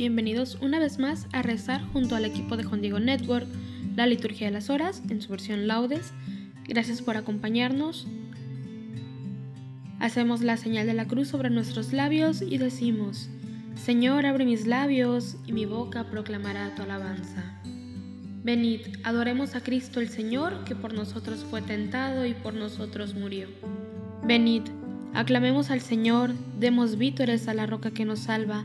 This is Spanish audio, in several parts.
Bienvenidos una vez más a rezar junto al equipo de Juan Diego Network la liturgia de las horas en su versión laudes. Gracias por acompañarnos. Hacemos la señal de la cruz sobre nuestros labios y decimos, Señor, abre mis labios y mi boca proclamará tu alabanza. Venid, adoremos a Cristo el Señor, que por nosotros fue tentado y por nosotros murió. Venid, aclamemos al Señor, demos vítores a la roca que nos salva,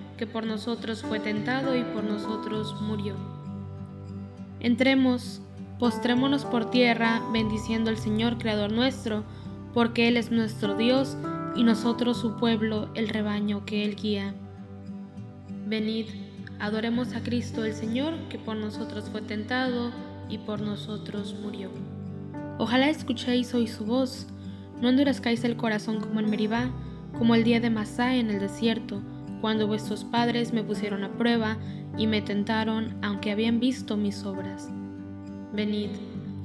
que por nosotros fue tentado y por nosotros murió. Entremos, postrémonos por tierra, bendiciendo al Señor Creador nuestro, porque Él es nuestro Dios y nosotros su pueblo, el rebaño que Él guía. Venid, adoremos a Cristo el Señor, que por nosotros fue tentado y por nosotros murió. Ojalá escuchéis hoy su voz, no endurezcáis el corazón como en Meribá, como el día de Masá en el desierto, cuando vuestros padres me pusieron a prueba y me tentaron aunque habían visto mis obras. Venid,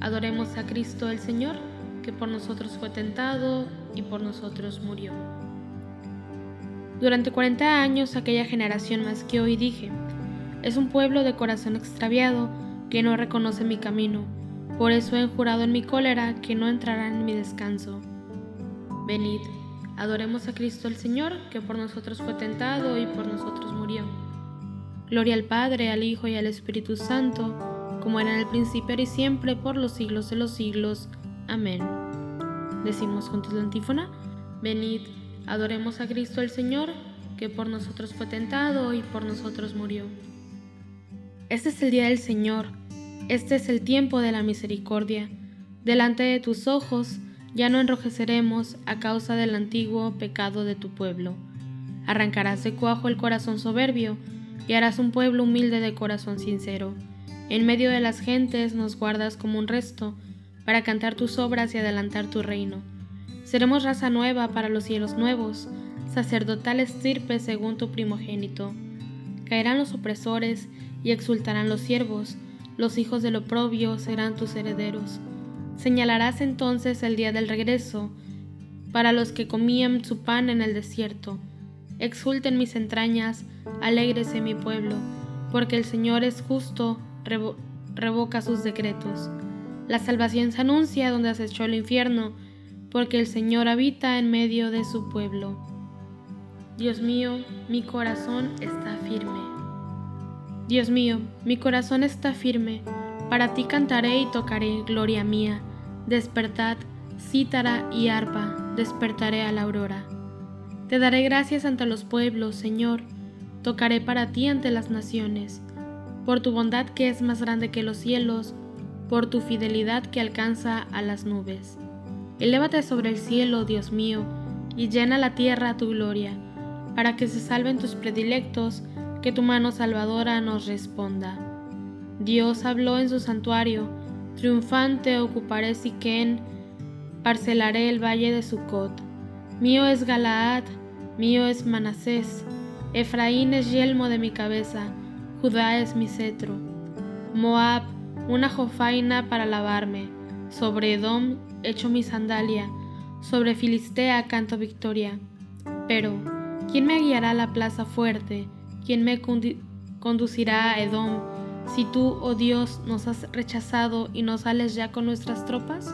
adoremos a Cristo el Señor, que por nosotros fue tentado y por nosotros murió. Durante 40 años aquella generación más que hoy dije, es un pueblo de corazón extraviado que no reconoce mi camino, por eso he jurado en mi cólera que no entrarán en mi descanso. Venid, Adoremos a Cristo el Señor, que por nosotros fue tentado y por nosotros murió. Gloria al Padre, al Hijo y al Espíritu Santo, como era en el principio y siempre, por los siglos de los siglos. Amén. Decimos juntos la antífona. Venid, adoremos a Cristo el Señor, que por nosotros fue tentado y por nosotros murió. Este es el día del Señor, este es el tiempo de la misericordia. Delante de tus ojos, ya no enrojeceremos a causa del antiguo pecado de tu pueblo. Arrancarás de cuajo el corazón soberbio y harás un pueblo humilde de corazón sincero. En medio de las gentes nos guardas como un resto, para cantar tus obras y adelantar tu reino. Seremos raza nueva para los cielos nuevos, sacerdotal estirpe según tu primogénito. Caerán los opresores y exultarán los siervos, los hijos del oprobio serán tus herederos. Señalarás entonces el día del regreso para los que comían su pan en el desierto. Exulten mis entrañas, alégrese mi pueblo, porque el Señor es justo, revoca sus decretos. La salvación se anuncia donde echó el infierno, porque el Señor habita en medio de su pueblo. Dios mío, mi corazón está firme. Dios mío, mi corazón está firme, para ti cantaré y tocaré, gloria mía. Despertad, cítara y arpa, despertaré a la aurora. Te daré gracias ante los pueblos, Señor, tocaré para ti ante las naciones, por tu bondad que es más grande que los cielos, por tu fidelidad que alcanza a las nubes. Elévate sobre el cielo, Dios mío, y llena la tierra tu gloria, para que se salven tus predilectos, que tu mano salvadora nos responda. Dios habló en su santuario, triunfante ocuparé Siquén, parcelaré el valle de Sucot. Mío es Galaad, mío es Manasés, Efraín es yelmo de mi cabeza, Judá es mi cetro. Moab, una jofaina para lavarme. Sobre Edom echo mi sandalia. Sobre Filistea canto victoria. Pero, ¿quién me guiará a la plaza fuerte? ¿Quién me conducirá a Edom? Si tú, oh Dios, nos has rechazado y no sales ya con nuestras tropas?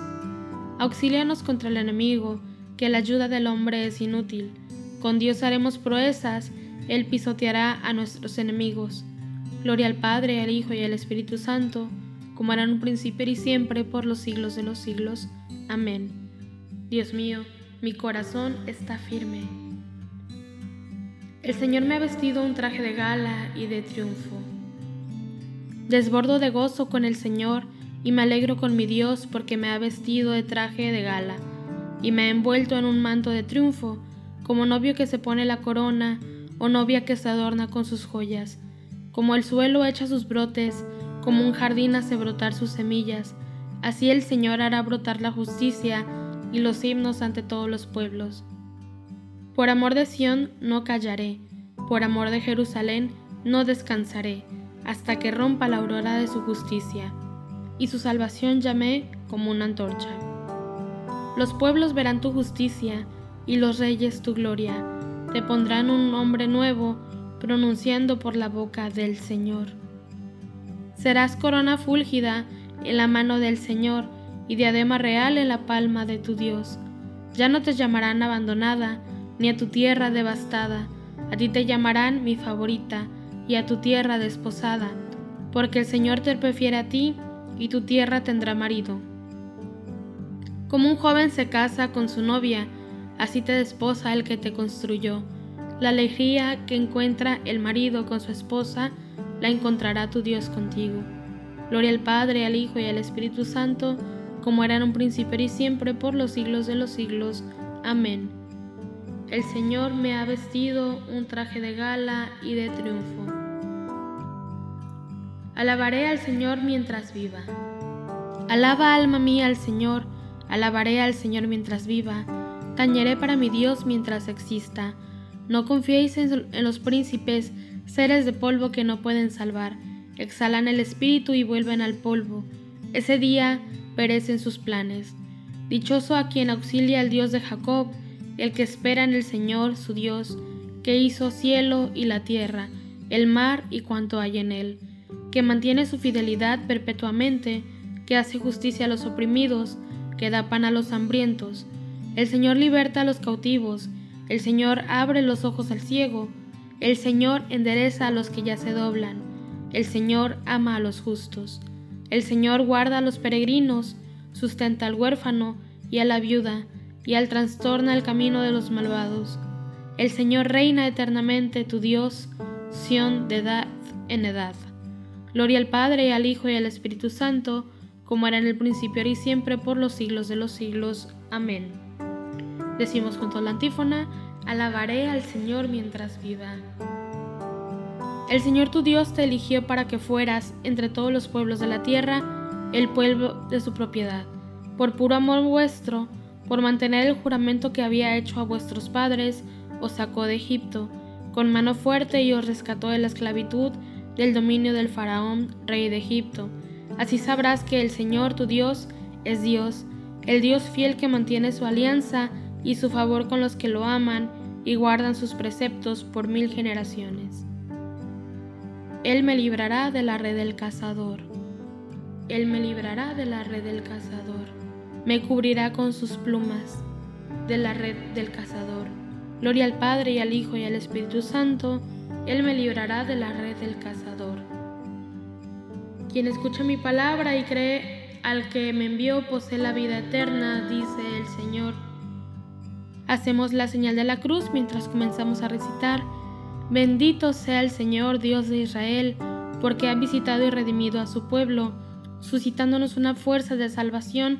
Auxílianos contra el enemigo, que la ayuda del hombre es inútil. Con Dios haremos proezas, Él pisoteará a nuestros enemigos. Gloria al Padre, al Hijo y al Espíritu Santo, como era un principio y siempre, por los siglos de los siglos. Amén. Dios mío, mi corazón está firme. El Señor me ha vestido un traje de gala y de triunfo. Desbordo de gozo con el Señor y me alegro con mi Dios porque me ha vestido de traje de gala y me ha envuelto en un manto de triunfo, como novio que se pone la corona o novia que se adorna con sus joyas como el suelo echa sus brotes, como un jardín hace brotar sus semillas, así el Señor hará brotar la justicia y los himnos ante todos los pueblos. Por amor de Sión no callaré, por amor de Jerusalén no descansaré, hasta que rompa la aurora de su justicia, y su salvación llamé como una antorcha. Los pueblos verán tu justicia, y los reyes tu gloria, te pondrán un nombre nuevo, pronunciando por la boca del Señor. Serás corona fúlgida en la mano del Señor y diadema real en la palma de tu Dios. Ya no te llamarán abandonada, ni a tu tierra devastada, a ti te llamarán mi favorita, y a tu tierra desposada, porque el Señor te prefiere a ti, y tu tierra tendrá marido. Como un joven se casa con su novia, así te desposa el que te construyó. La alegría que encuentra el marido con su esposa, la encontrará tu Dios contigo. Gloria al Padre, al Hijo y al Espíritu Santo, como era en un principio y siempre, por los siglos de los siglos. Amén. El Señor me ha vestido un traje de gala y de triunfo. Alabaré al Señor mientras viva. Alaba alma mía al Señor, alabaré al Señor mientras viva, tañeré para mi Dios mientras exista no confiéis en, los príncipes, seres de polvo que no pueden salvar. Exhalan el espíritu y vuelven al polvo. Ese día perecen sus planes. Dichoso a quien auxilia el Dios de Jacob, el que espera en el Señor su Dios, que hizo cielo y la tierra, el mar y cuanto hay en él, que mantiene su fidelidad perpetuamente, que hace justicia a los oprimidos, que da pan a los hambrientos. El Señor liberta a los cautivos, el Señor abre los ojos al ciego, el Señor endereza a los que ya se doblan, el Señor ama a los justos, el Señor guarda a los peregrinos, sustenta al huérfano y a la viuda, y al trastorna el camino de los malvados. El Señor reina eternamente, tu Dios, Sión de edad en edad. Gloria al Padre, y al Hijo y al Espíritu Santo, como era en el principio y siempre, por los siglos de los siglos. Amén. Decimos junto a la antífona, alabaré al Señor mientras viva. El Señor tu Dios te eligió para que fueras, entre todos los pueblos de la tierra, el pueblo de su propiedad, por puro amor vuestro, por mantener el juramento que había hecho a vuestros padres, os sacó de Egipto, con mano fuerte y os rescató de la esclavitud del dominio del faraón, rey de Egipto. Así sabrás que el Señor tu Dios es Dios, el Dios fiel que mantiene su alianza y su favor con los que lo aman y guardan sus preceptos por mil generaciones. Él me librará de la red del cazador. Él me librará de la red del cazador. Me cubrirá con sus plumas de la red del cazador. Gloria al Padre y al Hijo y al Espíritu Santo. Él me librará de la red del cazador. Quien escucha mi palabra y cree al que me envió posee la vida eterna, dice el Señor. Hacemos la señal de la cruz mientras comenzamos a recitar. Bendito sea el Señor Dios de Israel, porque ha visitado y redimido a su pueblo, suscitándonos una fuerza de salvación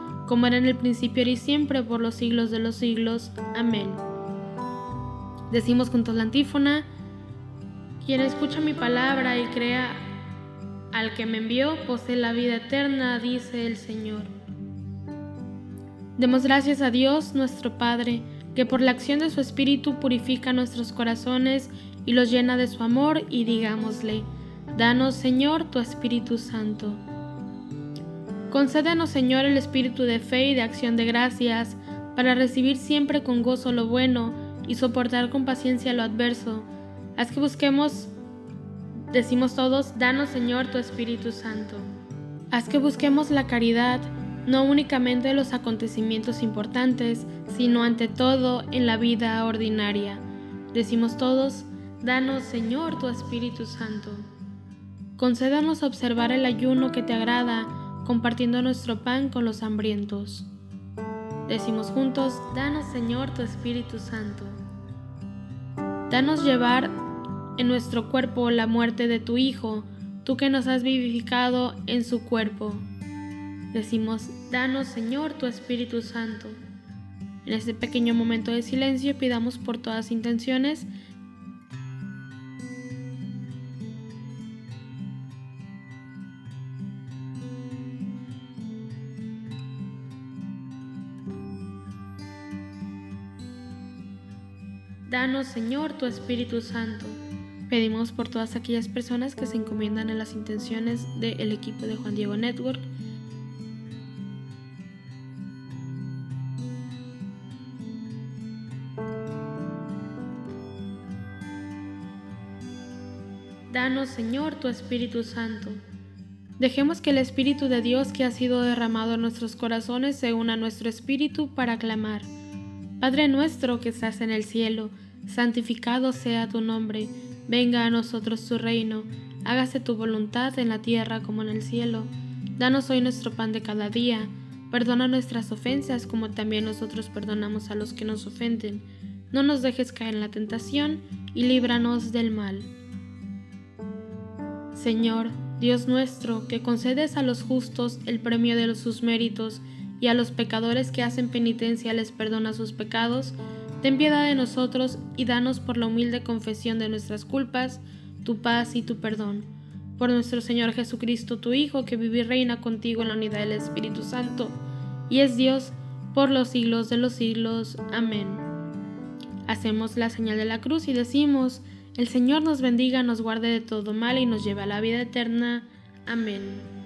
como era en el principio y siempre, por los siglos de los siglos. Amén. Decimos juntos la antífona, quien escucha mi palabra y crea al que me envió, posee la vida eterna, dice el Señor. Demos gracias a Dios, nuestro Padre, que por la acción de su Espíritu purifica nuestros corazones y los llena de su amor, y digámosle, Danos, Señor, tu Espíritu Santo. Concédenos, Señor, el espíritu de fe y de acción de gracias, para recibir siempre con gozo lo bueno y soportar con paciencia lo adverso. Haz que busquemos, decimos todos, danos, Señor, tu Espíritu Santo. Haz que busquemos la caridad, no únicamente en los acontecimientos importantes, sino ante todo en la vida ordinaria. Decimos todos, danos, Señor, tu Espíritu Santo. Concédanos observar el ayuno que te agrada, compartiendo nuestro pan con los hambrientos. Decimos juntos, danos Señor tu Espíritu Santo. Danos llevar en nuestro cuerpo la muerte de tu Hijo, tú que nos has vivificado en su cuerpo. Decimos, danos Señor tu Espíritu Santo. En este pequeño momento de silencio pidamos por todas intenciones Danos, Señor, tu Espíritu Santo. Pedimos por todas aquellas personas que se encomiendan en las intenciones del equipo de Juan Diego Network. Danos, Señor, tu Espíritu Santo. Dejemos que el Espíritu de Dios que ha sido derramado en nuestros corazones se una a nuestro espíritu para clamar. Padre nuestro que estás en el cielo, santificado sea tu nombre, venga a nosotros tu reino, hágase tu voluntad en la tierra como en el cielo. Danos hoy nuestro pan de cada día, perdona nuestras ofensas como también nosotros perdonamos a los que nos ofenden. No nos dejes caer en la tentación y líbranos del mal. Señor, Dios nuestro, que concedes a los justos el premio de sus méritos, y a los pecadores que hacen penitencia les perdona sus pecados, ten piedad de nosotros y danos por la humilde confesión de nuestras culpas, tu paz y tu perdón. Por nuestro Señor Jesucristo, tu Hijo, que vive y reina contigo en la unidad del Espíritu Santo, y es Dios por los siglos de los siglos. Amén. Hacemos la señal de la cruz y decimos, el Señor nos bendiga, nos guarde de todo mal y nos lleve a la vida eterna. Amén.